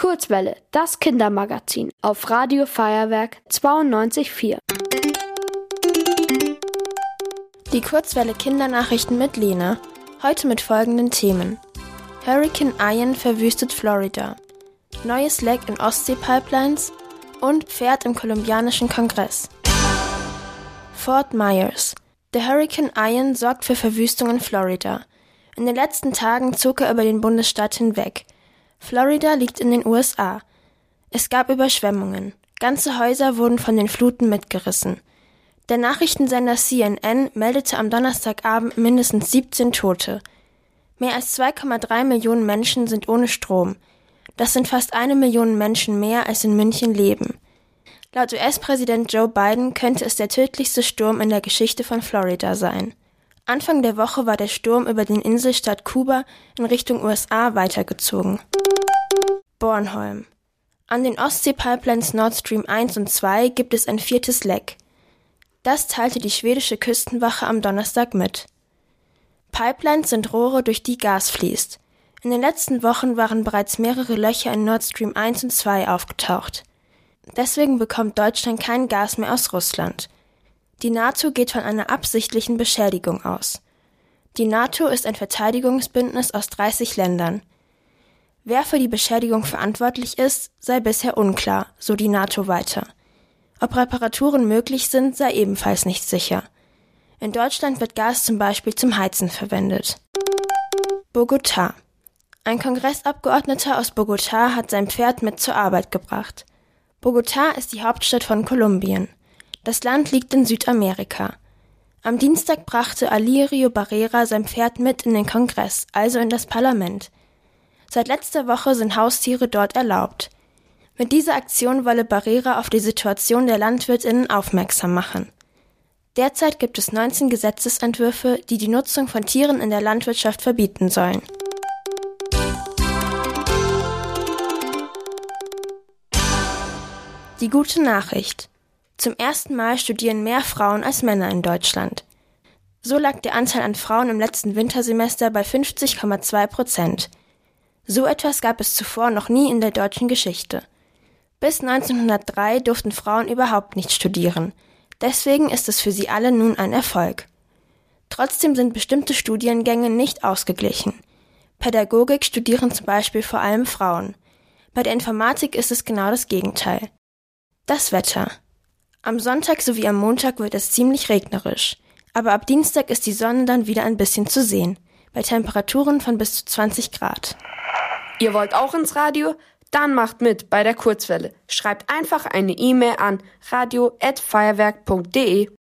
Kurzwelle, das Kindermagazin auf Radio Feuerwerk 92.4. Die Kurzwelle Kindernachrichten mit Lena. Heute mit folgenden Themen. Hurricane Ian verwüstet Florida. Neues Leck in Ostsee-Pipelines und Pferd im kolumbianischen Kongress. Fort Myers. Der Hurricane Ian sorgt für Verwüstung in Florida. In den letzten Tagen zog er über den Bundesstaat hinweg. Florida liegt in den USA. Es gab Überschwemmungen. Ganze Häuser wurden von den Fluten mitgerissen. Der Nachrichtensender CNN meldete am Donnerstagabend mindestens 17 Tote. Mehr als 2,3 Millionen Menschen sind ohne Strom. Das sind fast eine Million Menschen mehr, als in München leben. Laut US-Präsident Joe Biden könnte es der tödlichste Sturm in der Geschichte von Florida sein. Anfang der Woche war der Sturm über den Inselstaat Kuba in Richtung USA weitergezogen. Bornholm. An den Ostsee-Pipelines Nord Stream 1 und 2 gibt es ein viertes Leck. Das teilte die schwedische Küstenwache am Donnerstag mit. Pipelines sind Rohre, durch die Gas fließt. In den letzten Wochen waren bereits mehrere Löcher in Nord Stream 1 und 2 aufgetaucht. Deswegen bekommt Deutschland kein Gas mehr aus Russland. Die NATO geht von einer absichtlichen Beschädigung aus. Die NATO ist ein Verteidigungsbündnis aus 30 Ländern. Wer für die Beschädigung verantwortlich ist, sei bisher unklar, so die NATO weiter. Ob Reparaturen möglich sind, sei ebenfalls nicht sicher. In Deutschland wird Gas zum Beispiel zum Heizen verwendet. Bogotá. Ein Kongressabgeordneter aus Bogotá hat sein Pferd mit zur Arbeit gebracht. Bogotá ist die Hauptstadt von Kolumbien. Das Land liegt in Südamerika. Am Dienstag brachte Alirio Barrera sein Pferd mit in den Kongress, also in das Parlament. Seit letzter Woche sind Haustiere dort erlaubt. Mit dieser Aktion wolle Barrera auf die Situation der Landwirtinnen aufmerksam machen. Derzeit gibt es 19 Gesetzesentwürfe, die die Nutzung von Tieren in der Landwirtschaft verbieten sollen. Die gute Nachricht. Zum ersten Mal studieren mehr Frauen als Männer in Deutschland. So lag der Anteil an Frauen im letzten Wintersemester bei 50,2 Prozent. So etwas gab es zuvor noch nie in der deutschen Geschichte. Bis 1903 durften Frauen überhaupt nicht studieren. Deswegen ist es für sie alle nun ein Erfolg. Trotzdem sind bestimmte Studiengänge nicht ausgeglichen. Pädagogik studieren zum Beispiel vor allem Frauen. Bei der Informatik ist es genau das Gegenteil. Das Wetter. Am Sonntag sowie am Montag wird es ziemlich regnerisch. Aber ab Dienstag ist die Sonne dann wieder ein bisschen zu sehen, bei Temperaturen von bis zu 20 Grad. Ihr wollt auch ins Radio? Dann macht mit bei der Kurzwelle. Schreibt einfach eine E-Mail an radio@feuerwerk.de.